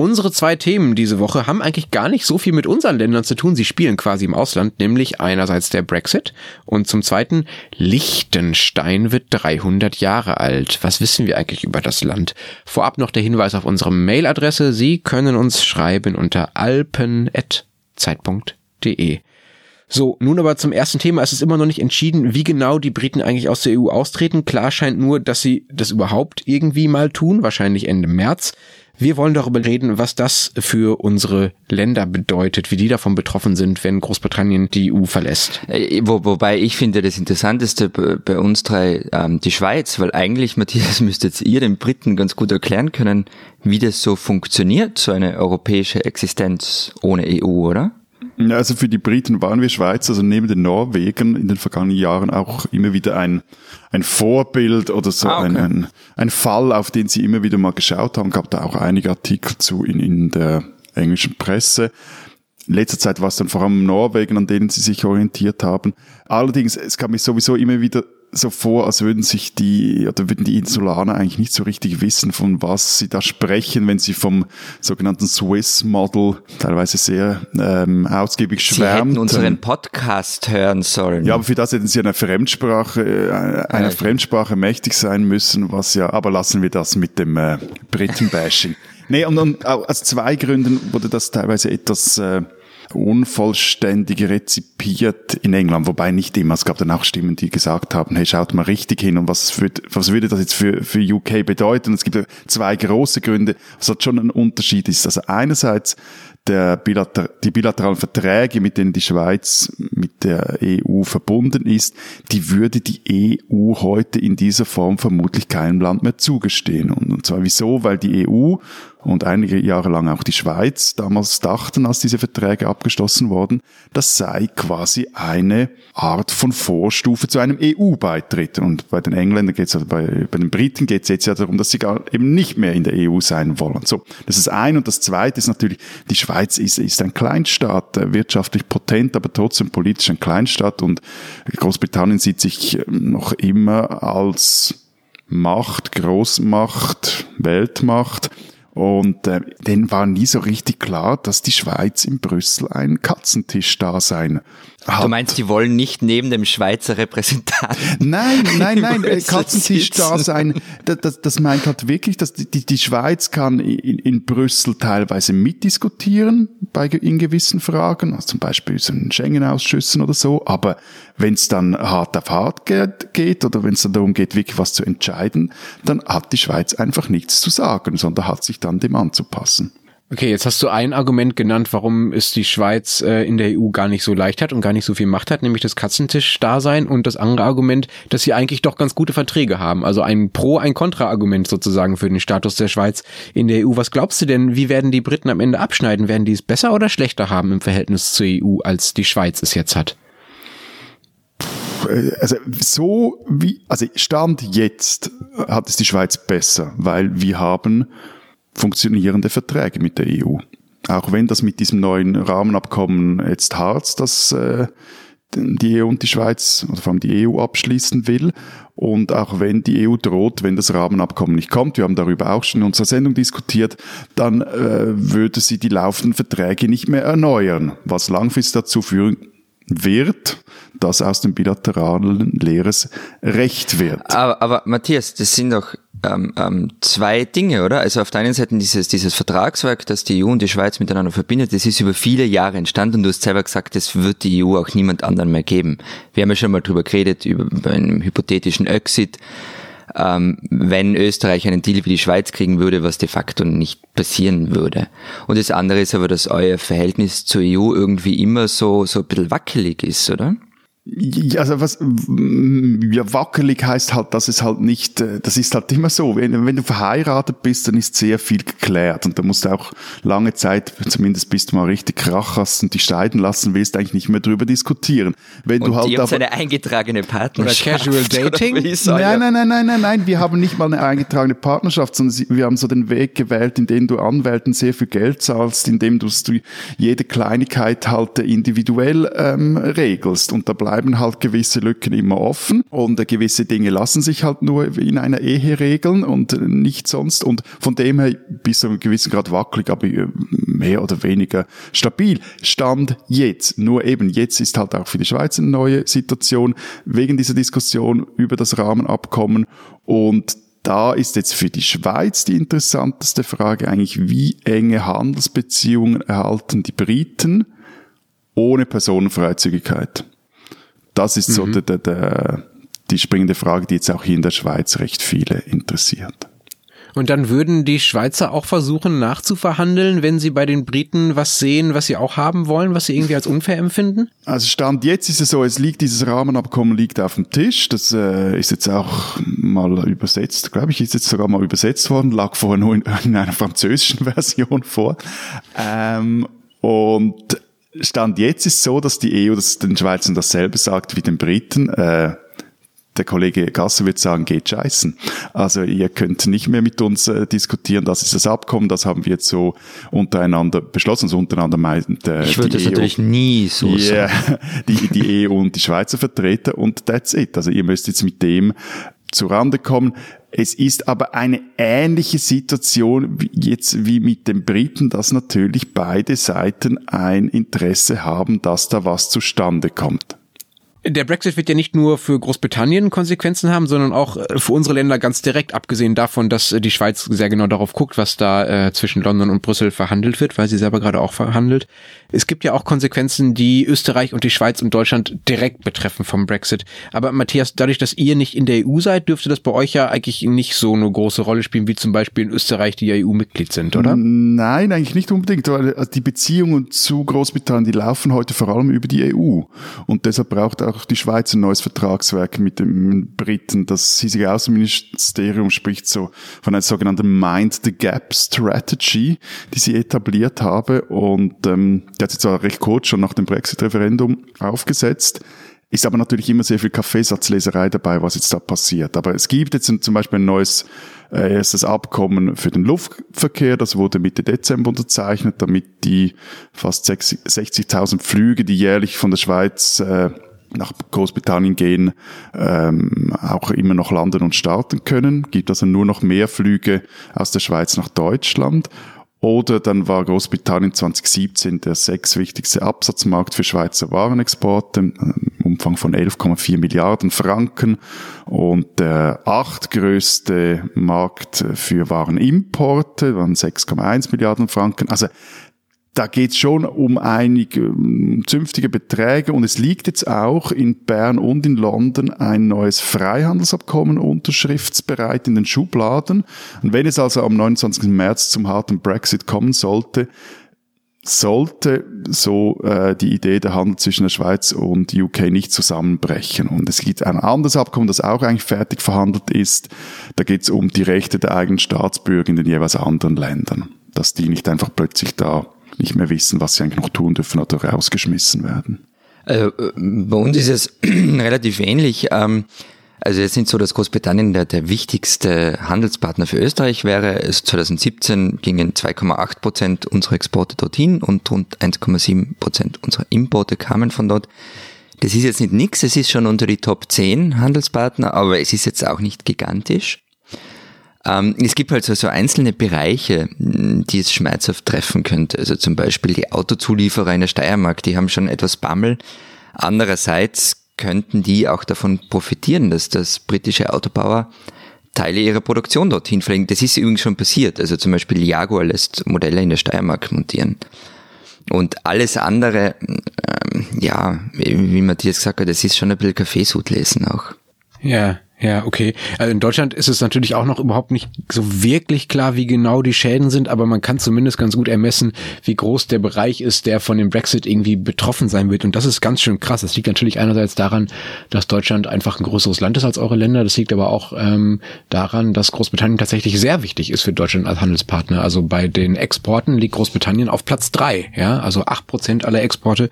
Unsere zwei Themen diese Woche haben eigentlich gar nicht so viel mit unseren Ländern zu tun. Sie spielen quasi im Ausland, nämlich einerseits der Brexit und zum zweiten Liechtenstein wird 300 Jahre alt. Was wissen wir eigentlich über das Land? Vorab noch der Hinweis auf unsere Mailadresse. Sie können uns schreiben unter alpen.zeit.de. So, nun aber zum ersten Thema. Es ist immer noch nicht entschieden, wie genau die Briten eigentlich aus der EU austreten. Klar scheint nur, dass sie das überhaupt irgendwie mal tun, wahrscheinlich Ende März. Wir wollen darüber reden, was das für unsere Länder bedeutet, wie die davon betroffen sind, wenn Großbritannien die EU verlässt. Äh, wo, wobei ich finde, das Interessanteste bei uns drei ähm, die Schweiz, weil eigentlich, Matthias, müsstet ihr den Briten ganz gut erklären können, wie das so funktioniert, so eine europäische Existenz ohne EU, oder? Also für die Briten waren wir Schweizer, also neben den Norwegen in den vergangenen Jahren auch immer wieder ein, ein Vorbild oder so ah, okay. ein, ein, ein Fall, auf den sie immer wieder mal geschaut haben. Gab da auch einige Artikel zu in, in der englischen Presse. In letzter Zeit war es dann vor allem Norwegen, an denen sie sich orientiert haben. Allerdings, es kam mir sowieso immer wieder so vor, als würden sich die, oder würden die Insulaner eigentlich nicht so richtig wissen, von was sie da sprechen, wenn sie vom sogenannten Swiss Model teilweise sehr ähm, ausgiebig schwärmen. Sie hätten unseren Podcast hören sollen. Ja, aber für das hätten sie eine Fremdsprache, äh, einer ja. Fremdsprache mächtig sein müssen, was ja, aber lassen wir das mit dem äh, Britenbashing. nee, und, und aus zwei Gründen wurde das teilweise etwas äh, unvollständig rezipiert in England, wobei nicht immer. Es gab dann auch Stimmen, die gesagt haben, hey, schaut mal richtig hin und was, für, was würde das jetzt für, für UK bedeuten? Es gibt zwei große Gründe, was hat schon ein Unterschied ist. Also einerseits der Bilater die bilateralen Verträge, mit denen die Schweiz mit der EU verbunden ist, die würde die EU heute in dieser Form vermutlich keinem Land mehr zugestehen. Und, und zwar wieso? Weil die EU und einige Jahre lang auch die Schweiz damals dachten, als diese Verträge abgeschlossen wurden, das sei quasi eine Art von Vorstufe zu einem EU-Beitritt. Und bei den Engländern geht es, bei, bei den Briten geht es jetzt ja darum, dass sie gar eben nicht mehr in der EU sein wollen. So, das ist ein. Und das zweite ist natürlich, die Schweiz ist, ist ein Kleinstaat, äh, wirtschaftlich potent, aber trotzdem politisch ein Kleinstaat. Und Großbritannien sieht sich ähm, noch immer als Macht, Großmacht, Weltmacht und äh, denen war nie so richtig klar, dass die Schweiz in Brüssel ein Katzentisch da sein hat. Du meinst, die wollen nicht neben dem Schweizer Repräsentanten? Nein, nein, nein, äh, Katzentisch da sein. Das, das, meint halt wirklich, dass die, die, die Schweiz kann in, in Brüssel teilweise mitdiskutieren bei in gewissen Fragen, also zum Beispiel so in Schengen-Ausschüssen oder so. Aber wenn es dann hart auf hart geht oder wenn es dann darum geht, wirklich was zu entscheiden, dann hat die Schweiz einfach nichts zu sagen, sondern hat sich dann dem anzupassen. Okay, jetzt hast du ein Argument genannt, warum es die Schweiz äh, in der EU gar nicht so leicht hat und gar nicht so viel Macht hat, nämlich das Katzentisch-Dasein und das andere Argument, dass sie eigentlich doch ganz gute Verträge haben. Also ein Pro-, ein Kontra-Argument sozusagen für den Status der Schweiz in der EU. Was glaubst du denn, wie werden die Briten am Ende abschneiden? Werden die es besser oder schlechter haben im Verhältnis zur EU, als die Schweiz es jetzt hat? also so wie, also Stand jetzt hat es die Schweiz besser, weil wir haben funktionierende Verträge mit der EU. Auch wenn das mit diesem neuen Rahmenabkommen jetzt hart, das äh, die EU und die Schweiz, oder vor allem die EU abschließen will. Und auch wenn die EU droht, wenn das Rahmenabkommen nicht kommt, wir haben darüber auch schon in unserer Sendung diskutiert, dann äh, würde sie die laufenden Verträge nicht mehr erneuern, was langfristig dazu führen wird, dass aus dem bilateralen Leeres Recht wird. Aber, aber Matthias, das sind doch ähm, ähm, zwei Dinge, oder? Also auf der einen Seite dieses, dieses Vertragswerk, das die EU und die Schweiz miteinander verbindet, das ist über viele Jahre entstanden und du hast selber gesagt, das wird die EU auch niemand anderen mehr geben. Wir haben ja schon mal drüber geredet, über, einen hypothetischen Exit, ähm, wenn Österreich einen Deal wie die Schweiz kriegen würde, was de facto nicht passieren würde. Und das andere ist aber, dass euer Verhältnis zur EU irgendwie immer so, so ein bisschen wackelig ist, oder? Ja, also was ja, wackelig heißt halt, dass es halt nicht, äh, das ist halt immer so. Wenn, wenn du verheiratet bist, dann ist sehr viel geklärt und da musst du auch lange Zeit, zumindest bis du mal richtig Krach hast und dich scheiden lassen willst, eigentlich nicht mehr drüber diskutieren. Wenn und du halt ihr habt eine eingetragene Partnerschaft. Oder Casual Dating? Nein, nein, nein, nein, nein, nein, wir haben nicht mal eine eingetragene Partnerschaft, sondern wir haben so den Weg gewählt, in dem du Anwälten sehr viel Geld zahlst, in dem du jede Kleinigkeit halt individuell ähm, regelst und da bleiben halt gewisse Lücken immer offen und gewisse Dinge lassen sich halt nur in einer Ehe regeln und nicht sonst und von dem her bis zu einem gewissen Grad wackelig, aber äh, mehr oder weniger stabil. Stand jetzt. Nur eben jetzt ist halt auch für die Schweiz eine neue Situation wegen dieser Diskussion über das Rahmenabkommen und da ist jetzt für die Schweiz die interessanteste Frage eigentlich, wie enge Handelsbeziehungen erhalten die Briten ohne Personenfreizügigkeit? Das ist mhm. so der, der, der, die springende Frage, die jetzt auch hier in der Schweiz recht viele interessiert. Und dann würden die Schweizer auch versuchen nachzuverhandeln, wenn sie bei den Briten was sehen, was sie auch haben wollen, was sie irgendwie als unfair empfinden? Also Stand jetzt ist es so, es liegt, dieses Rahmenabkommen liegt auf dem Tisch. Das äh, ist jetzt auch mal übersetzt, glaube ich, ist jetzt sogar mal übersetzt worden, lag vorher nur in, in einer französischen Version vor. Ähm, und Stand jetzt ist so, dass die EU das den Schweizern dasselbe sagt wie den Briten. Äh, der Kollege Gasser wird sagen, geht scheißen. Also ihr könnt nicht mehr mit uns äh, diskutieren, das ist das Abkommen, das haben wir jetzt so untereinander beschlossen. Also untereinander meint äh, Ich würde das EU, natürlich nie so yeah, sagen. Die, die EU und die Schweizer Vertreter und that's it. Also ihr müsst jetzt mit dem zurande kommen. Es ist aber eine ähnliche Situation wie jetzt wie mit den Briten, dass natürlich beide Seiten ein Interesse haben, dass da was zustande kommt. Der Brexit wird ja nicht nur für Großbritannien Konsequenzen haben, sondern auch äh, für unsere Länder ganz direkt, abgesehen davon, dass äh, die Schweiz sehr genau darauf guckt, was da äh, zwischen London und Brüssel verhandelt wird, weil sie selber gerade auch verhandelt. Es gibt ja auch Konsequenzen, die Österreich und die Schweiz und Deutschland direkt betreffen vom Brexit. Aber Matthias, dadurch, dass ihr nicht in der EU seid, dürfte das bei euch ja eigentlich nicht so eine große Rolle spielen, wie zum Beispiel in Österreich, die ja EU-Mitglied sind, oder? Nein, eigentlich nicht unbedingt, weil äh, die Beziehungen zu Großbritannien, die laufen heute vor allem über die EU. Und deshalb braucht auch die Schweiz ein neues Vertragswerk mit den Briten. Das hiesige Außenministerium spricht so von einer sogenannten Mind the Gap Strategy, die sie etabliert habe. Und ähm, der hat sich zwar recht kurz schon nach dem Brexit-Referendum aufgesetzt. Ist aber natürlich immer sehr viel Kaffeesatzleserei dabei, was jetzt da passiert. Aber es gibt jetzt zum Beispiel ein neues äh, erstes Abkommen für den Luftverkehr. Das wurde Mitte Dezember unterzeichnet, damit die fast 60.000 Flüge, die jährlich von der Schweiz äh, nach Großbritannien gehen, ähm, auch immer noch landen und starten können. Gibt also nur noch mehr Flüge aus der Schweiz nach Deutschland. Oder dann war Großbritannien 2017 der sechs wichtigste Absatzmarkt für Schweizer Warenexporte, im Umfang von 11,4 Milliarden Franken und der achtgrößte Markt für Warenimporte waren 6,1 Milliarden Franken. Also da geht es schon um einige zünftige Beträge und es liegt jetzt auch in Bern und in London ein neues Freihandelsabkommen unterschriftsbereit in den Schubladen. Und wenn es also am 29. März zum harten Brexit kommen sollte, sollte so äh, die Idee der Handel zwischen der Schweiz und UK nicht zusammenbrechen. Und es gibt ein anderes Abkommen, das auch eigentlich fertig verhandelt ist. Da geht es um die Rechte der eigenen Staatsbürger in den jeweils anderen Ländern, dass die nicht einfach plötzlich da nicht mehr wissen, was sie eigentlich noch tun dürfen oder rausgeschmissen werden. Also, bei uns ist es relativ ähnlich. Ähm, also es sind so, dass Großbritannien der, der wichtigste Handelspartner für Österreich wäre. 2017 gingen 2,8 Prozent unserer Exporte dorthin und rund 1,7 Prozent unserer Importe kamen von dort. Das ist jetzt nicht nix, es ist schon unter die Top 10 Handelspartner, aber es ist jetzt auch nicht gigantisch. Ähm, es gibt halt so, so einzelne Bereiche, die es schmerzhaft treffen könnte. Also zum Beispiel die Autozulieferer in der Steiermark, die haben schon etwas Bammel. Andererseits könnten die auch davon profitieren, dass das britische Autobauer Teile ihrer Produktion dorthin verlegen. Das ist übrigens schon passiert. Also zum Beispiel Jaguar lässt Modelle in der Steiermark montieren. Und alles andere, ähm, ja, wie Matthias gesagt hat, das ist schon ein bisschen Kaffeesud lesen auch. Ja, Ja, okay. Also in Deutschland ist es natürlich auch noch überhaupt nicht so wirklich klar, wie genau die Schäden sind, aber man kann zumindest ganz gut ermessen, wie groß der Bereich ist, der von dem Brexit irgendwie betroffen sein wird. Und das ist ganz schön krass. Das liegt natürlich einerseits daran, dass Deutschland einfach ein größeres Land ist als eure Länder. Das liegt aber auch ähm, daran, dass Großbritannien tatsächlich sehr wichtig ist für Deutschland als Handelspartner. Also bei den Exporten liegt Großbritannien auf Platz drei. Ja, also acht Prozent aller Exporte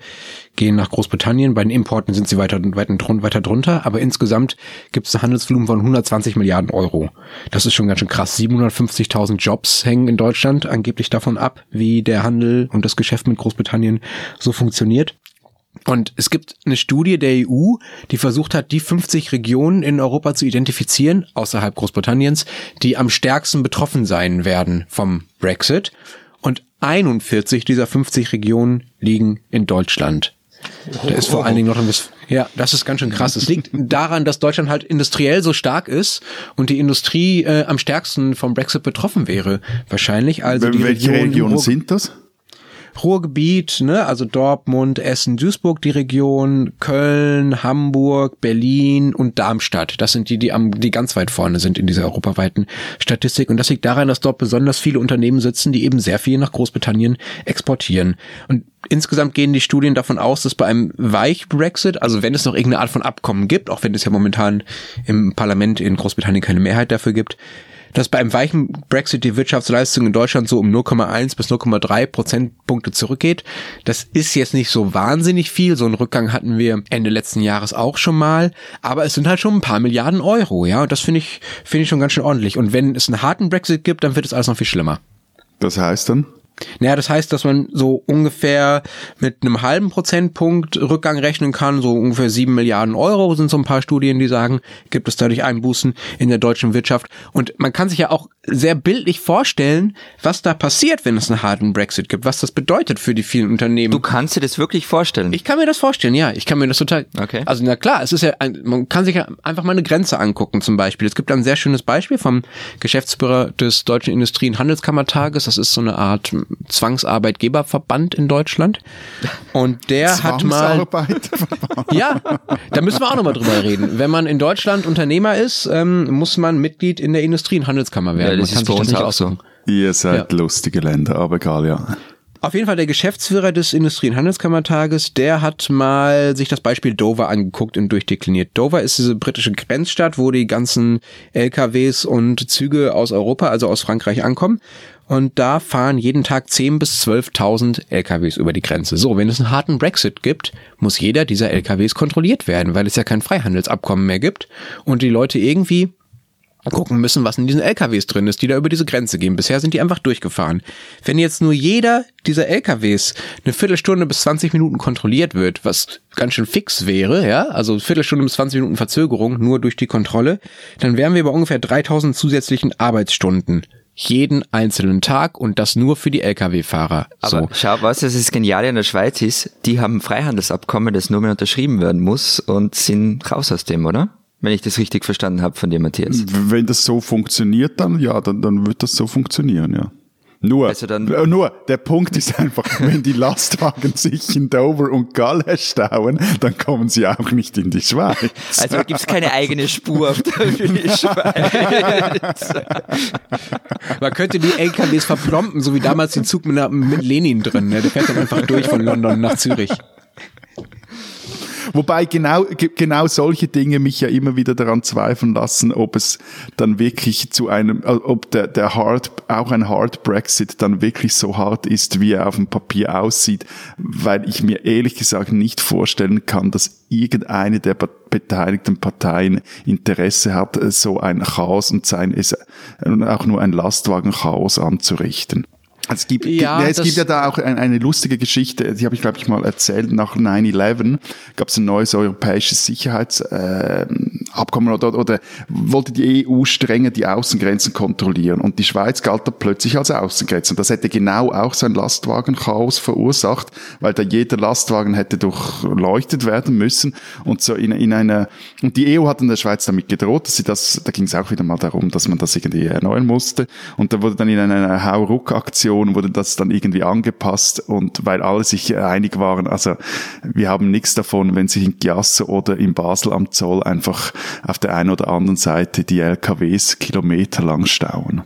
gehen nach Großbritannien. Bei den Importen sind sie weiter, weiter, weiter drunter. Aber insgesamt gibt es ein Handelsvolumen von 120 Milliarden Euro. Das ist schon ganz schön krass. 750.000 Jobs hängen in Deutschland angeblich davon ab, wie der Handel und das Geschäft mit Großbritannien so funktioniert. Und es gibt eine Studie der EU, die versucht hat, die 50 Regionen in Europa zu identifizieren, außerhalb Großbritanniens, die am stärksten betroffen sein werden vom Brexit. Und 41 dieser 50 Regionen liegen in Deutschland. Da ist vor allen Dingen noch ein bisschen, ja, das ist ganz schön krass. Es liegt daran, dass Deutschland halt industriell so stark ist und die Industrie äh, am stärksten vom Brexit betroffen wäre. Wahrscheinlich also die Welche Region Regionen sind das? Ruhrgebiet, ne, also Dortmund, Essen, Duisburg die Region, Köln, Hamburg, Berlin und Darmstadt. Das sind die, die am, die ganz weit vorne sind in dieser europaweiten Statistik. Und das liegt daran, dass dort besonders viele Unternehmen sitzen, die eben sehr viel nach Großbritannien exportieren. Und insgesamt gehen die Studien davon aus, dass bei einem Weich-Brexit, also wenn es noch irgendeine Art von Abkommen gibt, auch wenn es ja momentan im Parlament in Großbritannien keine Mehrheit dafür gibt, dass bei einem weichen Brexit die Wirtschaftsleistung in Deutschland so um 0,1 bis 0,3 Prozentpunkte zurückgeht. Das ist jetzt nicht so wahnsinnig viel. So einen Rückgang hatten wir Ende letzten Jahres auch schon mal. Aber es sind halt schon ein paar Milliarden Euro, ja. Und das finde ich, finde ich schon ganz schön ordentlich. Und wenn es einen harten Brexit gibt, dann wird es alles noch viel schlimmer. Das heißt dann? Naja, das heißt, dass man so ungefähr mit einem halben Prozentpunkt Rückgang rechnen kann, so ungefähr sieben Milliarden Euro sind so ein paar Studien, die sagen, gibt es dadurch Einbußen in der deutschen Wirtschaft. Und man kann sich ja auch sehr bildlich vorstellen, was da passiert, wenn es einen harten Brexit gibt, was das bedeutet für die vielen Unternehmen. Du kannst dir das wirklich vorstellen? Ich kann mir das vorstellen, ja. Ich kann mir das total. Okay. Also na klar, es ist ja, ein, man kann sich ja einfach mal eine Grenze angucken zum Beispiel. Es gibt ein sehr schönes Beispiel vom Geschäftsführer des Deutschen Industrie- und Handelskammertages. Das ist so eine Art Zwangsarbeitgeberverband in Deutschland. Und der hat mal. ja, da müssen wir auch nochmal drüber reden. Wenn man in Deutschland Unternehmer ist, ähm, muss man Mitglied in der Industrie- und Handelskammer werden. Ja, das man ist bei uns auch so. Ihr seid ja. lustige Länder, aber egal, ja. Auf jeden Fall der Geschäftsführer des Industrie- und Handelskammertages, der hat mal sich das Beispiel Dover angeguckt und durchdekliniert. Dover ist diese britische Grenzstadt, wo die ganzen LKWs und Züge aus Europa, also aus Frankreich ankommen. Und da fahren jeden Tag 10.000 bis 12.000 LKWs über die Grenze. So, wenn es einen harten Brexit gibt, muss jeder dieser LKWs kontrolliert werden, weil es ja kein Freihandelsabkommen mehr gibt und die Leute irgendwie gucken müssen, was in diesen LKWs drin ist, die da über diese Grenze gehen. Bisher sind die einfach durchgefahren. Wenn jetzt nur jeder dieser LKWs eine Viertelstunde bis 20 Minuten kontrolliert wird, was ganz schön fix wäre, ja, also Viertelstunde bis 20 Minuten Verzögerung nur durch die Kontrolle, dann wären wir bei ungefähr 3000 zusätzlichen Arbeitsstunden jeden einzelnen Tag und das nur für die Lkw-Fahrer. Aber so. schau, was das Geniale in der Schweiz ist, die haben ein Freihandelsabkommen, das nur mehr unterschrieben werden muss und sind raus aus dem, oder? Wenn ich das richtig verstanden habe von dir, Matthias. Wenn das so funktioniert, dann ja, dann, dann wird das so funktionieren, ja. Nur, also dann, nur, der Punkt ist einfach, wenn die Lastwagen sich in Dover und Galle stauen, dann kommen sie auch nicht in die Schweiz. Also gibt es keine eigene Spur für die Schweiz. Man könnte die LKWs verplompen, so wie damals den Zug mit, mit Lenin drin. Ne? Der fährt dann einfach durch von London nach Zürich. Wobei genau, genau solche Dinge mich ja immer wieder daran zweifeln lassen, ob es dann wirklich zu einem, äh, ob der, der Hard, auch ein Hard Brexit dann wirklich so hart ist, wie er auf dem Papier aussieht, weil ich mir ehrlich gesagt nicht vorstellen kann, dass irgendeine der beteiligten Parteien Interesse hat, so ein Chaos und sein, auch nur ein Lastwagen-Chaos anzurichten. Es gibt, ja, ja, es gibt ja da auch eine, eine lustige Geschichte, die habe ich, glaube ich, mal erzählt. Nach 9-11 gab es ein neues europäisches Sicherheitsabkommen äh, oder, oder wollte die EU strenger die Außengrenzen kontrollieren. Und die Schweiz galt da plötzlich als Außengrenze. Und das hätte genau auch so ein Lastwagenchaos verursacht, weil da jeder Lastwagen hätte durchleuchtet werden müssen. Und so in, in einer, und die EU hat in der Schweiz damit gedroht, dass sie das, da ging es auch wieder mal darum, dass man das irgendwie erneuern musste. Und da wurde dann in einer Hauruck-Aktion Situation wurde das dann irgendwie angepasst und weil alle sich einig waren, also wir haben nichts davon, wenn sich in Giasso oder in Basel am Zoll einfach auf der einen oder anderen Seite die LKWs kilometerlang stauen.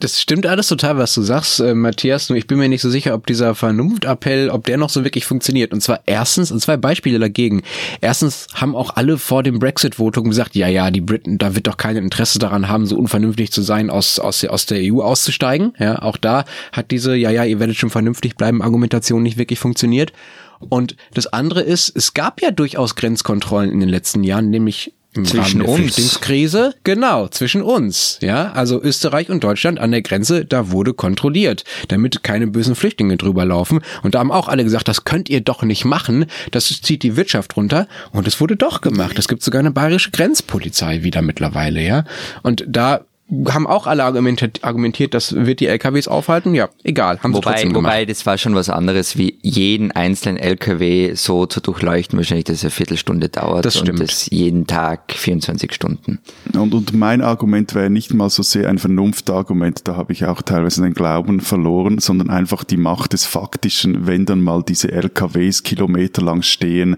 Das stimmt alles total, was du sagst, äh, Matthias. Nur ich bin mir nicht so sicher, ob dieser Vernunftappell, ob der noch so wirklich funktioniert. Und zwar erstens, und zwei Beispiele dagegen. Erstens haben auch alle vor dem Brexit-Votum gesagt, ja, ja, die Briten, da wird doch kein Interesse daran haben, so unvernünftig zu sein, aus, aus, aus der EU auszusteigen. Ja, auch da hat diese, ja, ja, ihr werdet schon vernünftig bleiben, Argumentation nicht wirklich funktioniert. Und das andere ist, es gab ja durchaus Grenzkontrollen in den letzten Jahren, nämlich zwischen uns. Flüchtlingskrise, genau, zwischen uns, ja, also Österreich und Deutschland an der Grenze, da wurde kontrolliert, damit keine bösen Flüchtlinge drüber laufen. Und da haben auch alle gesagt, das könnt ihr doch nicht machen, das zieht die Wirtschaft runter. Und es wurde doch gemacht. Es gibt sogar eine bayerische Grenzpolizei wieder mittlerweile, ja, und da haben auch alle argumentiert, argumentiert, das wird die LKWs aufhalten. Ja, egal, haben sie Wobei, trotzdem gemacht. wobei, das war schon was anderes, wie jeden einzelnen LKW so zu durchleuchten, wahrscheinlich, dass es eine Viertelstunde dauert. Das stimmt. Und das jeden Tag 24 Stunden. Und, und mein Argument wäre nicht mal so sehr ein Vernunftargument, da habe ich auch teilweise den Glauben verloren, sondern einfach die Macht des Faktischen, wenn dann mal diese LKWs kilometerlang stehen,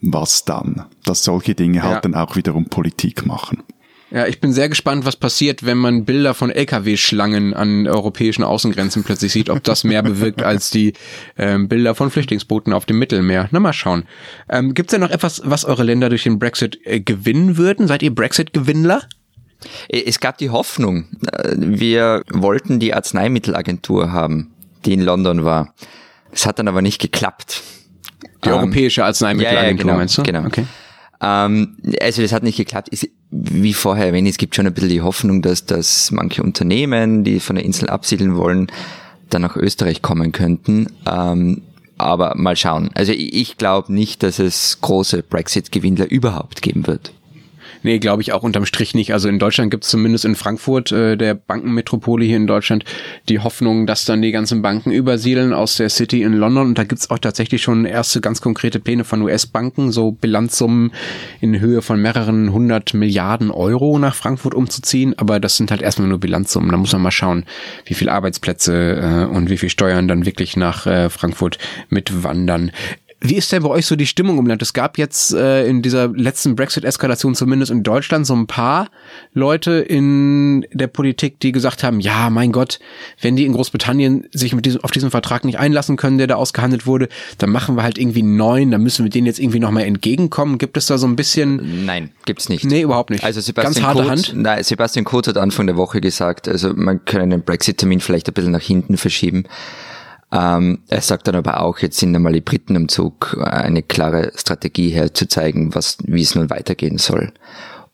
was dann? Dass solche Dinge halt Ja. dann auch wiederum Politik machen. Ja, ich bin sehr gespannt, was passiert, wenn man Bilder von LKW-Schlangen an europäischen Außengrenzen plötzlich sieht, ob das mehr bewirkt als die ähm, Bilder von Flüchtlingsbooten auf dem Mittelmeer. Na mal schauen. Ähm, Gibt es denn noch etwas, was eure Länder durch den Brexit äh, gewinnen würden? Seid ihr Brexit-Gewinnler? Es gab die Hoffnung, äh, wir wollten die Arzneimittelagentur haben, die in London war. Es hat dann aber nicht geklappt. Die Ähm, europäische Arzneimittelagentur, ja, ja, genau, meinst du? genau. Okay. Ähm, also das hat nicht geklappt. Ist, wie vorher erwähnt, es gibt schon ein bisschen die Hoffnung, dass, dass manche Unternehmen, die von der Insel absiedeln wollen, dann nach Österreich kommen könnten. Ähm, aber mal schauen. Also ich, ich glaube nicht, dass es große Brexit-Gewinnler überhaupt geben wird. Nee, glaube ich auch unterm Strich nicht. Also in Deutschland gibt es zumindest in Frankfurt, äh, der Bankenmetropole hier in Deutschland, die Hoffnung, dass dann die ganzen Banken übersiedeln aus der City in London. Und da gibt's auch tatsächlich schon erste ganz konkrete Pläne von US-Banken, so Bilanzsummen in Höhe von mehreren hundert Milliarden Euro nach Frankfurt umzuziehen. Aber das sind halt erstmal nur Bilanzsummen. Da muss man mal schauen, wie viel Arbeitsplätze äh, und wie viel Steuern dann wirklich nach äh, Frankfurt mitwandern. Wie ist denn bei euch so die Stimmung im Land? Es gab jetzt äh, in dieser letzten Brexit-Eskalation zumindest in Deutschland so ein paar Leute in der Politik, die gesagt haben, ja, mein Gott, wenn die in Großbritannien sich mit diesem, auf diesen Vertrag nicht einlassen können, der da ausgehandelt wurde, dann machen wir halt irgendwie einen neuen, dann müssen wir denen jetzt irgendwie nochmal entgegenkommen. Gibt es da so ein bisschen... Nein, gibt's nicht. Nee, überhaupt nicht. Also Sebastian Ganz harte Kurz, Hand. Nein, Sebastian Kurz hat Anfang der Woche gesagt, also man kann den Brexit-Termin vielleicht ein bisschen nach hinten verschieben. Ähm, er sagt dann aber auch, jetzt sind einmal die Briten am Zug, eine klare Strategie herzuzeigen, was, wie es nun weitergehen soll.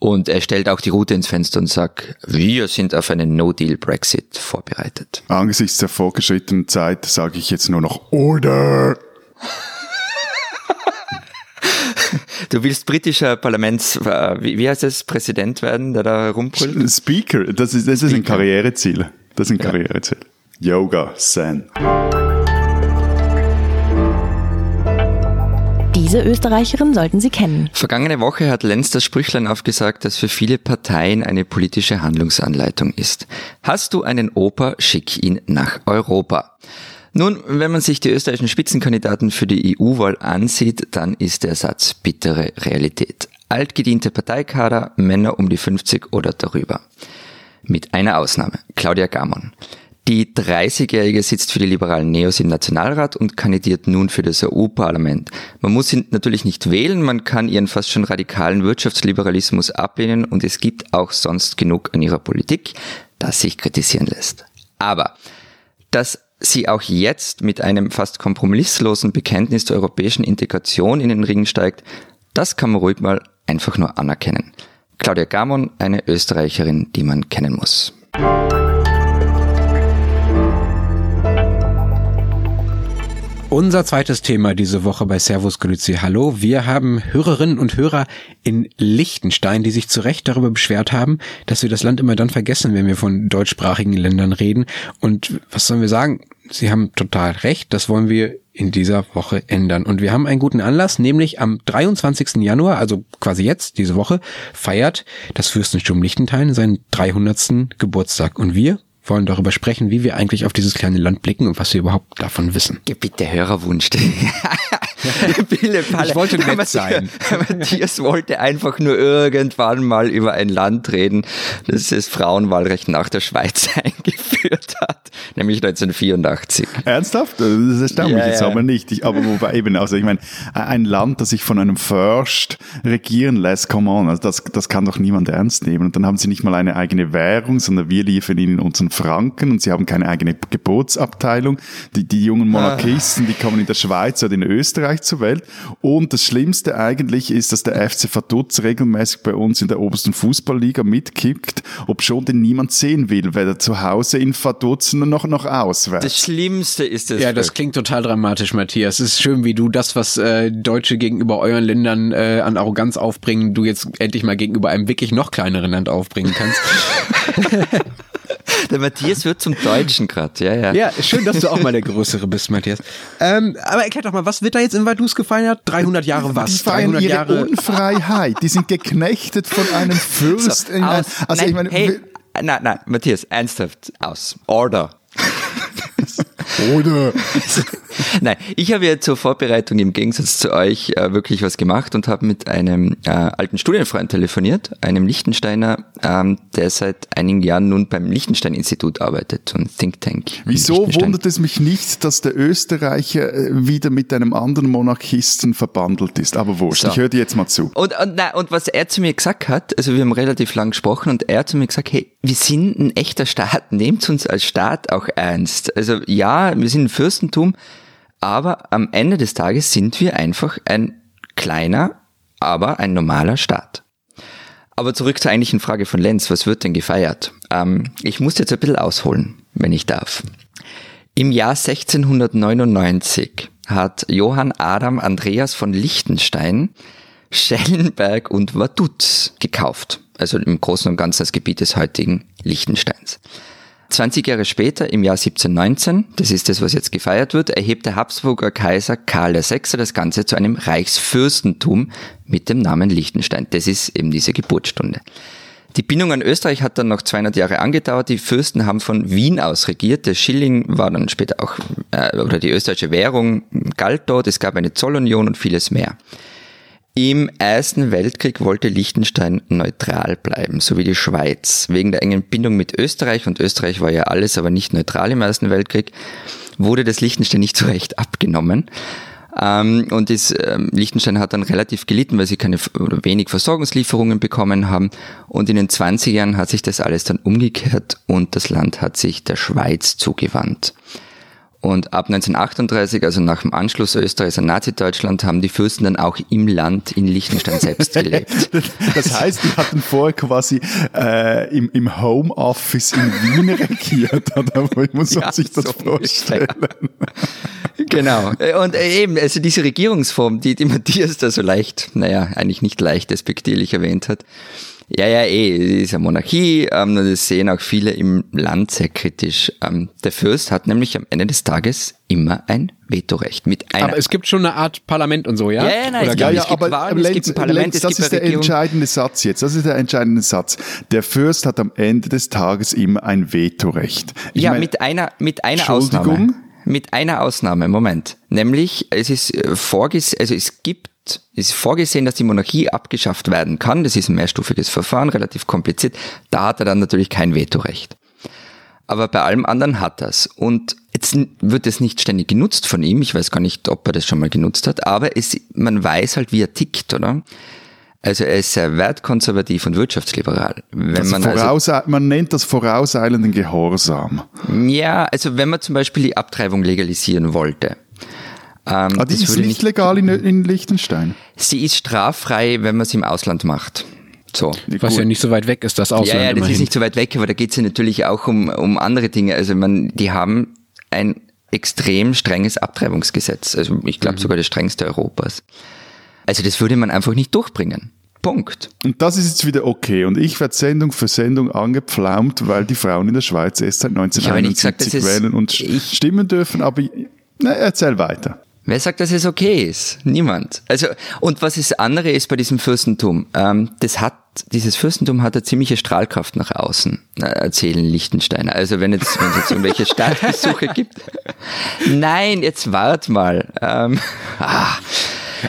Und er stellt auch die Route ins Fenster und sagt, wir sind auf einen No-Deal-Brexit vorbereitet. Angesichts der vorgeschrittenen Zeit sage ich jetzt nur noch Order. Du willst britischer Parlaments, äh, wie, heißt es, Präsident werden, der da rumbrüllt? Speaker, das ist, das ist ein Karriereziel. Das ist ein Karriereziel. Yoga, Zen. Diese Österreicherin sollten Sie kennen. Vergangene Woche hat Lenz das Sprüchlein aufgesagt, das für viele Parteien eine politische Handlungsanleitung ist. Hast du einen Opa, schick ihn nach Europa. Nun, wenn man sich die österreichischen Spitzenkandidaten für die EU-Wahl ansieht, dann ist der Satz bittere Realität. Altgediente Parteikader, Männer um die 50 oder darüber. Mit einer Ausnahme, Claudia Gamon. Die 30-Jährige sitzt für die liberalen Neos im Nationalrat und kandidiert nun für das EU-Parlament. Man muss sie natürlich nicht wählen, man kann ihren fast schon radikalen Wirtschaftsliberalismus ablehnen und es gibt auch sonst genug an ihrer Politik, das sich kritisieren lässt. Aber, dass sie auch jetzt mit einem fast kompromisslosen Bekenntnis zur europäischen Integration in den Ring steigt, das kann man ruhig mal einfach nur anerkennen. Claudia Gamon, eine Österreicherin, die man kennen muss. Unser zweites Thema diese Woche bei Servus Grüezi Hallo. Wir haben Hörerinnen und Hörer in Liechtenstein, die sich zu Recht darüber beschwert haben, dass wir das Land immer dann vergessen, wenn wir von deutschsprachigen Ländern reden. Und was sollen wir sagen? Sie haben total recht. Das wollen wir in dieser Woche ändern. Und wir haben einen guten Anlass, nämlich am 23. Januar, also quasi jetzt, diese Woche, feiert das Fürstentum Liechtenstein seinen 300. Geburtstag. Und wir wollen darüber sprechen, wie wir eigentlich auf dieses kleine Land blicken und was wir überhaupt davon wissen. Gib bitte Hörerwunsch. Pille Palle. Ich wollte nett Matthias- sein. Matthias wollte einfach nur irgendwann mal über ein Land reden, das das Frauenwahlrecht nach der Schweiz eingeführt hat, nämlich 1984. Ernsthaft? Das erstaunt mich Ja, jetzt ja. aber nicht. Ich, aber wobei eben, also ich meine, ein Land, das sich von einem Fürst regieren lässt, come on, also das, das kann doch niemand ernst nehmen. Und dann haben sie nicht mal eine eigene Währung, sondern wir liefern ihnen unseren Franken und sie haben keine eigene Geburtsabteilung. Die, die jungen Monarchisten, die kommen in der Schweiz oder in Österreich zur Welt. Und das Schlimmste eigentlich ist, dass der FC Vaduz regelmäßig bei uns in der obersten Fußballliga mitkickt, ob schon denn niemand sehen will, weder zu Hause in Vaduz noch, noch auswärts. Das Schlimmste ist es. Ja, das wirklich. klingt total dramatisch, Matthias. Es ist schön, wie du das, was äh, Deutsche gegenüber euren Ländern äh, an Arroganz aufbringen, du jetzt endlich mal gegenüber einem wirklich noch kleineren Land aufbringen kannst. Der Matthias wird zum Deutschen gerade, ja, ja. ja, schön, dass du auch mal der Größere bist, Matthias. Ähm, aber erklär doch mal, was wird da jetzt in Vaduz gefeiert? 300 Jahre was? Die feiern 300 ihre Jahre Unfreiheit. Die sind geknechtet von einem Fürst. So, in ein- also nein, ich meine, hey, nein, nein, Matthias, ernsthaft, aus. Order. Oder Nein, ich habe ja zur Vorbereitung im Gegensatz zu euch äh, wirklich was gemacht und habe mit einem äh, alten Studienfreund telefoniert, einem Liechtensteiner, ähm, der seit einigen Jahren nun beim Liechtenstein-Institut arbeitet, so ein Think Tank. Wieso wundert es mich nicht, dass der Österreicher äh, wieder mit einem anderen Monarchisten verbandelt ist? Aber wurscht, So. ich höre dir jetzt mal zu. Und, und, na, und was er zu mir gesagt hat, also wir haben relativ lang gesprochen und er hat zu mir gesagt, hey, wir sind ein echter Staat, nehmt uns als Staat auch ernst. Also ja, wir sind ein Fürstentum, aber am Ende des Tages sind wir einfach ein kleiner, aber ein normaler Staat. Aber zurück zur eigentlichen Frage von Lenz, was wird denn gefeiert? Ähm, ich muss jetzt ein bisschen ausholen, wenn ich darf. Im Jahr 1699 hat Johann Adam Andreas von Liechtenstein Schellenberg und Vaduz gekauft, also im Großen und Ganzen das Gebiet des heutigen Liechtensteins. 20 Jahre später, im Jahr 1719, das ist das, was jetzt gefeiert wird, erhebt der Habsburger Kaiser Karl VI. das Ganze zu einem Reichsfürstentum mit dem Namen Liechtenstein. Das ist eben diese Geburtsstunde. Die Bindung an Österreich hat dann noch 200 Jahre angedauert. Die Fürsten haben von Wien aus regiert. Der Schilling war dann später auch, äh, oder die österreichische Währung galt dort. Es gab eine Zollunion und vieles mehr. Im Ersten Weltkrieg wollte Liechtenstein neutral bleiben, so wie die Schweiz. Wegen der engen Bindung mit Österreich, und Österreich war ja alles, aber nicht neutral im Ersten Weltkrieg, wurde das Liechtenstein nicht so recht abgenommen. Ähm, und das, ähm, Liechtenstein hat dann relativ gelitten, weil sie keine oder wenig Versorgungslieferungen bekommen haben. Und in den 20 Jahren hat sich das alles dann umgekehrt und das Land hat sich der Schweiz zugewandt. Und ab 1938, also nach dem Anschluss Österreichs an Nazi-Deutschland, haben die Fürsten dann auch im Land in Liechtenstein selbst gelebt. Das heißt, die hatten vorher quasi äh, im, im Homeoffice in Wien regiert, oder? Wie muss man Ja, sich das so vorstellen? Genau. Und äh, eben, also diese Regierungsform, die, die Matthias da so leicht, naja, eigentlich nicht leicht despektierlich erwähnt hat. Ja, ja, eh, es ist eine Monarchie, ähm, und das sehen auch viele im Land sehr kritisch. Ähm, der Fürst hat nämlich am Ende des Tages immer ein Vetorecht mit einer Aber es gibt schon eine Art Parlament und so, ja? Ja, ja, nein, Oder es gar gibt- nicht? gibt Wahlen, es gibt ein Parlament, Lenz, es das ist der Regierung. entscheidende Satz jetzt. Das ist der entscheidende Satz. Der Fürst hat am Ende des Tages immer ein Vetorecht. Ich ja, mein, mit einer, mit einer Entschuldigung? Ausnahme. Mit einer Ausnahme, Moment. Nämlich, es ist äh, vorgesehen, also es gibt, es ist vorgesehen, dass die Monarchie abgeschafft werden kann. Das ist ein mehrstufiges Verfahren, relativ kompliziert. Da hat er dann natürlich kein Vetorecht. Aber bei allem anderen hat er's. Und jetzt wird es nicht ständig genutzt von ihm. Ich weiß gar nicht, ob er das schon mal genutzt hat. Aber es, man weiß halt, wie er tickt, oder? Also er ist sehr wertkonservativ und wirtschaftsliberal. Wenn also man also man nennt das vorauseilenden Gehorsam. Ja, also wenn man zum Beispiel die Abtreibung legalisieren wollte. Ähm, Ah, die ist nicht legal in, in Liechtenstein. Sie ist straffrei, wenn man sie im Ausland macht. So. Was ja nicht so weit weg ist, das Ausland Ja, ja, das immerhin. ist nicht so weit weg, aber da geht es ja natürlich auch um, um andere Dinge. Also man, die haben ein extrem strenges Abtreibungsgesetz. Also ich Mhm. glaube sogar das strengste Europas. Also das würde man einfach nicht durchbringen. Punkt. Und das ist jetzt wieder okay. Und ich werde Sendung für Sendung angepflaumt, weil die Frauen in der Schweiz erst seit habe nicht gesagt, 1971 das ist- wählen und ich- stimmen dürfen. Aber na, erzähl weiter. Wer sagt, dass es okay ist? Niemand. Also, und was das andere ist bei diesem Fürstentum, ähm, das hat, dieses Fürstentum hat eine ziemliche Strahlkraft nach außen, äh, erzählen Liechtensteiner. Also wenn jetzt, wenn es jetzt irgendwelche Staatsbesuche gibt. Nein, jetzt wart mal. Ähm, ah.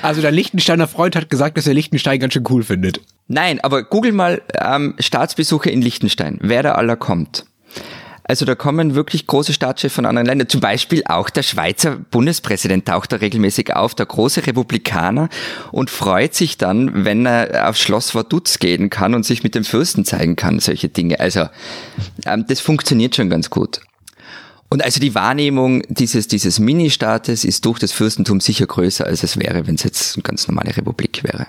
Also der Liechtensteiner Freund hat gesagt, dass er Liechtenstein ganz schön cool findet. Nein, aber google mal ähm, Staatsbesuche in Liechtenstein, wer da aller kommt. Also da kommen wirklich große Staatschefs von anderen Ländern. Zum Beispiel auch der Schweizer Bundespräsident taucht da regelmäßig auf, der große Republikaner und freut sich dann, wenn er aufs Schloss Vaduz gehen kann und sich mit dem Fürsten zeigen kann, solche Dinge. Also ähm, das funktioniert schon ganz gut. Und also die Wahrnehmung dieses, dieses Ministaates ist durch das Fürstentum sicher größer, als es wäre, wenn es jetzt eine ganz normale Republik wäre.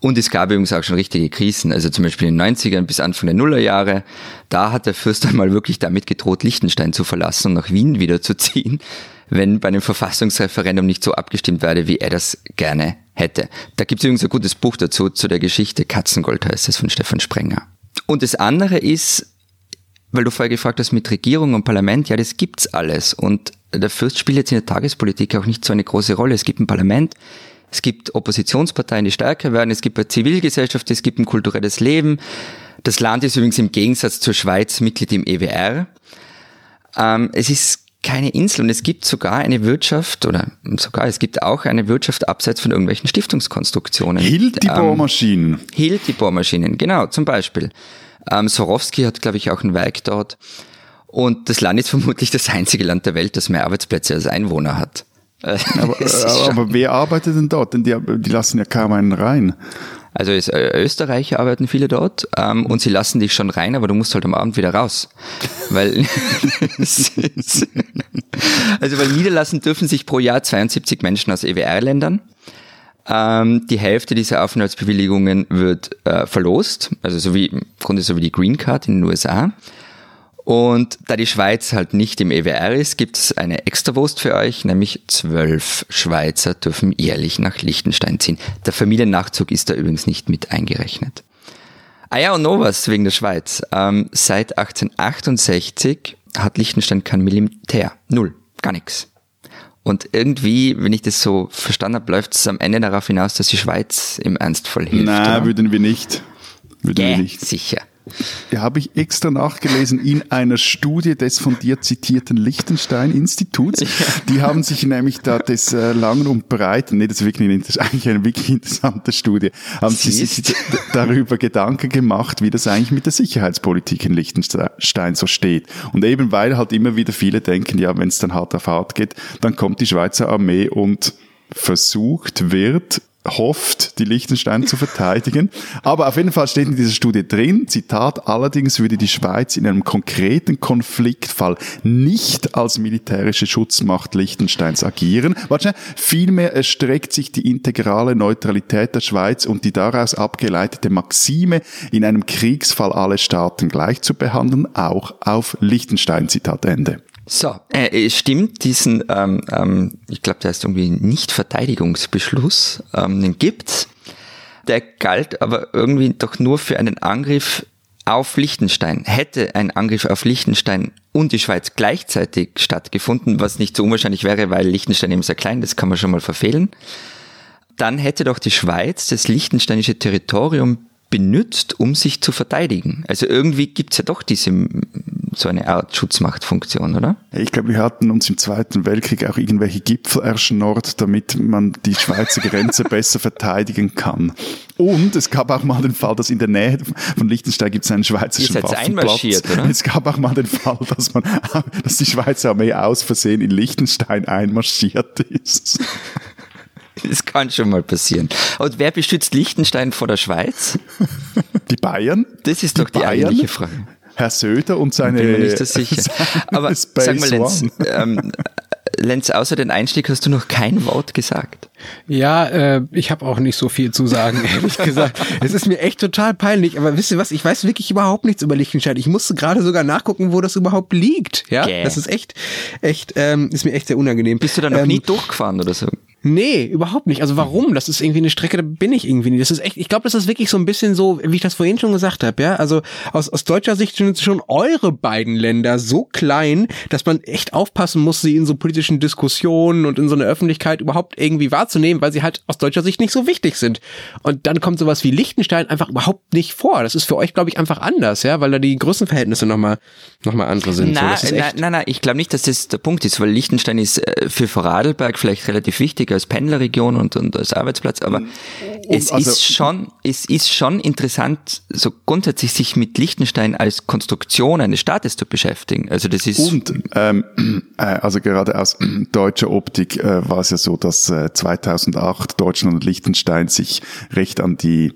Und es gab übrigens auch schon richtige Krisen, also zum Beispiel in den 90ern bis Anfang der Nullerjahre. Da hat der Fürst einmal wirklich damit gedroht, Liechtenstein zu verlassen und nach Wien wieder zu ziehen, wenn bei einem Verfassungsreferendum nicht so abgestimmt werde, wie er das gerne hätte. Da gibt es übrigens ein gutes Buch dazu, zu der Geschichte Katzengold heißt es von Stefan Sprenger. Und das andere ist, weil du vorher gefragt hast mit Regierung und Parlament, ja, das gibt's alles. Und der Fürst spielt jetzt in der Tagespolitik auch nicht so eine große Rolle. Es gibt ein Parlament, es gibt Oppositionsparteien, die stärker werden, es gibt eine Zivilgesellschaft, es gibt ein kulturelles Leben. Das Land ist übrigens im Gegensatz zur Schweiz Mitglied im EWR. Ähm, es ist keine Insel und es gibt sogar eine Wirtschaft oder sogar es gibt auch eine Wirtschaft abseits von irgendwelchen Stiftungskonstruktionen. Hilt die ähm, Bohrmaschinen. Hilt die Bohrmaschinen, genau, zum Beispiel. Ähm, Sorowski hat, glaube ich, auch ein Werk dort. Und das Land ist vermutlich das einzige Land der Welt, das mehr Arbeitsplätze als Einwohner hat. Aber, aber wer arbeitet denn dort? Denn die, die lassen ja kaum einen rein. Also ist, äh, Österreicher arbeiten viele dort ähm, und sie lassen dich schon rein, aber du musst halt am Abend wieder raus. weil also weil niederlassen dürfen sich pro Jahr 72 Menschen aus EWR-Ländern. Ähm, die Hälfte dieser Aufenthaltsbewilligungen wird äh, verlost, also so wie im Grunde so wie die Green Card in den USA. Und da die Schweiz halt nicht im EWR ist, gibt es eine Extrawurst für euch, nämlich zwölf Schweizer dürfen jährlich nach Liechtenstein ziehen. Der Familiennachzug ist da übrigens nicht mit eingerechnet. Ah ja, und noch was wegen der Schweiz. Ähm, seit 1868 hat Liechtenstein kein Militär. Null. Gar nichts. Und irgendwie, wenn ich das so verstanden habe, läuft es am Ende darauf hinaus, dass die Schweiz im Ernstfall hilft. Nein, würden wir nicht. Würden yeah, wir nicht. Sicher. Ja, habe ich extra nachgelesen in einer Studie des von dir zitierten Liechtenstein-Instituts. Ja. Die haben sich nämlich da des äh, Langen und Breiten, nee, das ist wirklich eine, eigentlich eine wirklich interessante Studie, haben sie sich darüber Gedanken gemacht, wie das eigentlich mit der Sicherheitspolitik in Liechtenstein so steht. Und eben weil halt immer wieder viele denken, ja, wenn es dann hart auf hart geht, dann kommt die Schweizer Armee und versucht wird, hofft, die Liechtenstein zu verteidigen. Aber auf jeden Fall steht in dieser Studie drin, Zitat, allerdings würde die Schweiz in einem konkreten Konfliktfall nicht als militärische Schutzmacht Liechtensteins agieren. Vielmehr erstreckt sich die integrale Neutralität der Schweiz und die daraus abgeleitete Maxime, in einem Kriegsfall alle Staaten gleich zu behandeln, auch auf Liechtenstein. Zitat Ende. So, äh, stimmt, diesen, ähm, ähm, ich glaube, der heißt irgendwie Nichtverteidigungsbeschluss, ähm, den gibt's. Der galt aber irgendwie doch nur für einen Angriff auf Liechtenstein. Hätte ein Angriff auf Liechtenstein und die Schweiz gleichzeitig stattgefunden, was nicht so unwahrscheinlich wäre, weil Liechtenstein eben sehr klein, das kann man schon mal verfehlen, dann hätte doch die Schweiz das liechtensteinische Territorium benutzt, um sich zu verteidigen. Also irgendwie gibt's ja doch diese so eine Art Schutzmachtfunktion, oder? Ich glaube, wir hatten uns im Zweiten Weltkrieg auch irgendwelche Gipfel erschnort, damit man die Schweizer Grenze besser verteidigen kann. Und es gab auch mal den Fall, dass in der Nähe von Liechtenstein gibt es einen schweizerischen Waffenplatz. Oder? Es gab auch mal den Fall, dass man, dass die Schweizer Armee aus Versehen in Liechtenstein einmarschiert ist. Das kann schon mal passieren. Und wer beschützt Liechtenstein vor der Schweiz? Die Bayern? Das ist doch die, die eigentliche Frage. Herr Söder und seine. Bin mir nicht so sicher. Aber Space sag mal, Lenz, ähm, Lenz, außer den Einstieg hast du noch kein Wort gesagt. Ja, äh, ich habe auch nicht so viel zu sagen, ehrlich gesagt. Es ist mir echt total peinlich, aber wisst ihr was, ich weiß wirklich überhaupt nichts über Liechtenstein. Ich musste gerade sogar nachgucken, wo das überhaupt liegt. Ja, okay. das ist echt, echt, ähm, ist mir echt sehr unangenehm. Bist du da noch ähm, nie durchgefahren oder so? Nee, überhaupt nicht. Also warum? Das ist irgendwie eine Strecke, da bin ich irgendwie nicht. Das ist echt, ich glaube, das ist wirklich so ein bisschen so, wie ich das vorhin schon gesagt habe, ja. Also aus, aus deutscher Sicht sind schon eure beiden Länder so klein, dass man echt aufpassen muss, sie in so politischen Diskussionen und in so einer Öffentlichkeit überhaupt irgendwie wahrzunehmen, weil sie halt aus deutscher Sicht nicht so wichtig sind. Und dann kommt sowas wie Liechtenstein einfach überhaupt nicht vor. Das ist für euch, glaube ich, einfach anders, ja, weil da die Größenverhältnisse nochmal noch mal andere sind. Na, so, na, na, na, ich glaube nicht, dass das der Punkt ist, weil Liechtenstein ist äh, für Vorarlberg vielleicht relativ wichtig als Pendlerregion und, und als Arbeitsplatz, aber und es also, ist schon, es ist schon interessant, so grundsätzlich sich mit Liechtenstein als Konstruktion eines Staates zu beschäftigen. Also das ist und ähm, äh, also gerade aus deutscher Optik äh, war es ja so, dass äh, 2008 Deutschland und Liechtenstein sich recht an die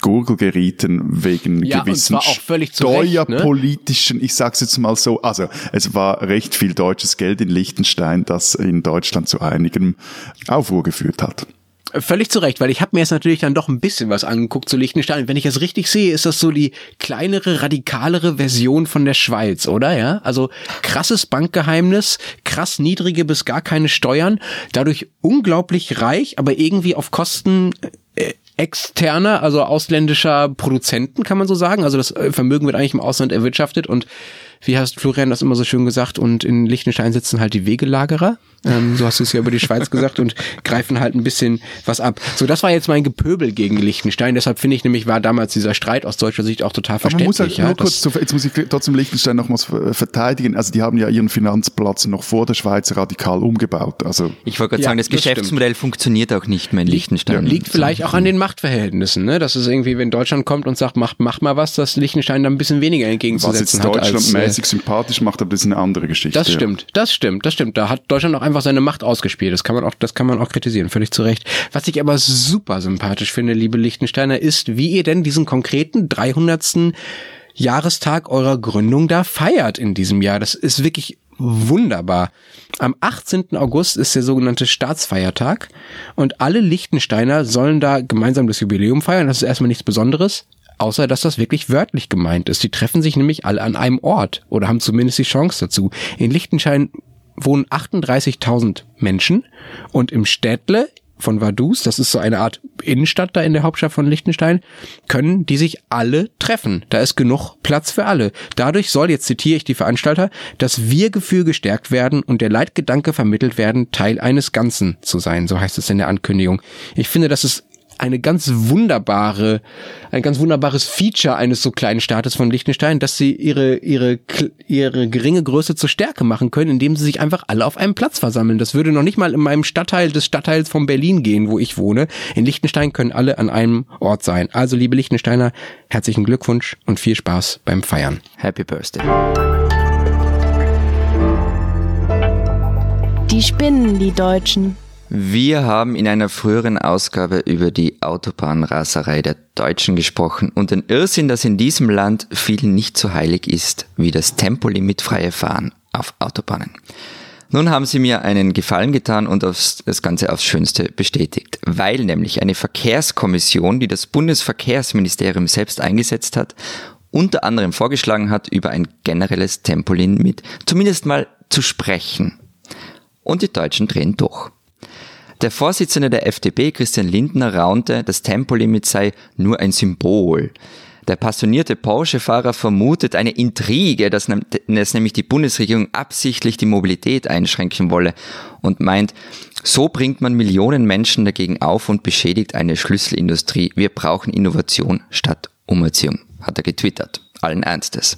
Gurgel gerieten wegen ja, gewissen steuerpolitischen, ne? ich sag's jetzt mal so, also es war recht viel deutsches Geld in Liechtenstein, das in Deutschland zu einigem Aufruhr geführt hat. Völlig zu Recht, weil ich habe mir jetzt natürlich dann doch ein bisschen was angeguckt zu Liechtenstein. Wenn ich das richtig sehe, ist das so die kleinere, radikalere Version von der Schweiz, oder? Ja, also krasses Bankgeheimnis, krass niedrige bis gar keine Steuern, dadurch unglaublich reich, aber irgendwie auf Kosten äh, externer, also ausländischer Produzenten, kann man so sagen. Also das äh, Vermögen wird eigentlich im Ausland erwirtschaftet und wie hast Florian das immer so schön gesagt, und in Liechtenstein sitzen halt die Wegelagerer. Ähm, so hast du es ja über die Schweiz gesagt und greifen halt ein bisschen was ab. So, das war jetzt mein Gepöbel gegen Liechtenstein. Deshalb finde ich nämlich, war damals dieser Streit aus deutscher Sicht auch total verständlich. muss halt ja, nur kurz, zu, jetzt muss ich trotzdem Liechtenstein nochmals verteidigen. Also die haben ja ihren Finanzplatz noch vor der Schweiz radikal umgebaut. Also ich wollte gerade ja, sagen, das, das Geschäftsmodell stimmt. funktioniert auch nicht mehr in Liechtenstein. Liegt vielleicht auch an den Machtverhältnissen. Ne? Das ist irgendwie, wenn Deutschland kommt und sagt, mach, mach mal was, dass Liechtenstein da ein bisschen weniger entgegenzusetzen was jetzt Deutschland hat. Mäßig sympathisch macht, aber das ist eine andere Geschichte. Das stimmt, das stimmt, das stimmt. Da hat Deutschland auch einfach seine Macht ausgespielt gespielt. Das kann man auch, das kann man auch kritisieren, völlig zu Recht. Was ich aber super sympathisch finde, liebe Lichtensteiner, ist, wie ihr denn diesen konkreten 300. Jahrestag eurer Gründung da feiert in diesem Jahr. Das ist wirklich wunderbar. Am 18. August ist der sogenannte Staatsfeiertag und alle Lichtensteiner sollen da gemeinsam das Jubiläum feiern. Das ist erstmal nichts Besonderes, außer dass das wirklich wörtlich gemeint ist. Die treffen sich nämlich alle an einem Ort oder haben zumindest die Chance dazu. In Lichtenstein wohnen 38.000 Menschen und im Städtle von Vaduz, das ist so eine Art Innenstadt da in der Hauptstadt von Liechtenstein, können die sich alle treffen. Da ist genug Platz für alle. Dadurch soll, jetzt zitiere ich die Veranstalter, das Wir-Gefühl gestärkt werden und der Leitgedanke vermittelt werden, Teil eines Ganzen zu sein. So heißt es in der Ankündigung. Ich finde, das ist eine ganz wunderbare, ein ganz wunderbares Feature eines so kleinen Staates von Liechtenstein, dass sie ihre, ihre, ihre geringe Größe zur Stärke machen können, indem sie sich einfach alle auf einem Platz versammeln. Das würde noch nicht mal in meinem Stadtteil des Stadtteils von Berlin gehen, wo ich wohne. In Liechtenstein können alle an einem Ort sein. Also, liebe Liechtensteiner, herzlichen Glückwunsch und viel Spaß beim Feiern. Happy Birthday. Die spinnen, die Deutschen. Wir haben in einer früheren Ausgabe über die Autobahnraserei der Deutschen gesprochen und den Irrsinn, dass in diesem Land vielen nicht so heilig ist wie das Tempolimit freie Fahren auf Autobahnen. Nun haben sie mir einen Gefallen getan und das Ganze aufs Schönste bestätigt, weil nämlich eine Verkehrskommission, die das Bundesverkehrsministerium selbst eingesetzt hat, unter anderem vorgeschlagen hat, über ein generelles Tempolimit zumindest mal zu sprechen. Und die Deutschen drehen durch. Der Vorsitzende der FDP, Christian Lindner, raunte, das Tempolimit sei nur ein Symbol. Der passionierte Porsche-Fahrer vermutet eine Intrige, dass, dass nämlich die Bundesregierung absichtlich die Mobilität einschränken wolle und meint, so bringt man Millionen Menschen dagegen auf und beschädigt eine Schlüsselindustrie. Wir brauchen Innovation statt Umerziehung, hat er getwittert. Allen Ernstes.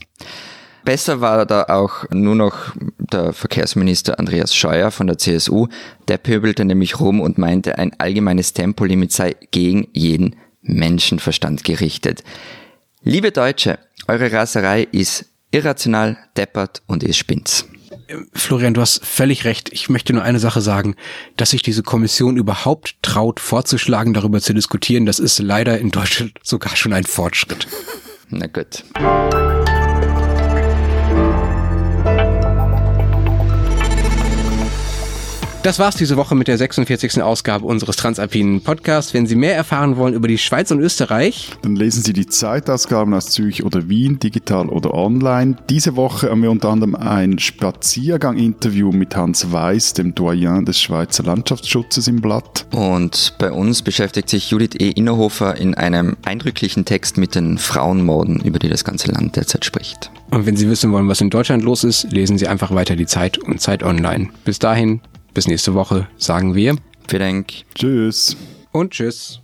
Besser war da auch nur noch der Verkehrsminister Andreas Scheuer von der CSU. Der pöbelte nämlich rum und meinte, ein allgemeines Tempolimit sei gegen jeden Menschenverstand gerichtet. Liebe Deutsche, eure Raserei ist irrational, deppert und ist spinnt's. Florian, du hast völlig recht. Ich möchte nur eine Sache sagen, dass sich diese Kommission überhaupt traut, vorzuschlagen, darüber zu diskutieren, das ist leider in Deutschland sogar schon ein Fortschritt. Na gut. Das war's diese Woche mit der 46. Ausgabe unseres Transalpinen Podcasts. Wenn Sie mehr erfahren wollen über die Schweiz und Österreich, dann lesen Sie die Zeitausgaben aus Zürich oder Wien, digital oder online. Diese Woche haben wir unter anderem ein Spaziergang-Interview mit Hans Weiß, dem Doyen des Schweizer Landschaftsschutzes im Blatt. Und bei uns beschäftigt sich Judith E. Innerhofer in einem eindrücklichen Text mit den Frauenmorden, über die das ganze Land derzeit spricht. Und wenn Sie wissen wollen, was in Deutschland los ist, lesen Sie einfach weiter die Zeit und Zeit online. Bis dahin, bis nächste Woche sagen wir. Vielen Dank. Tschüss. Und tschüss.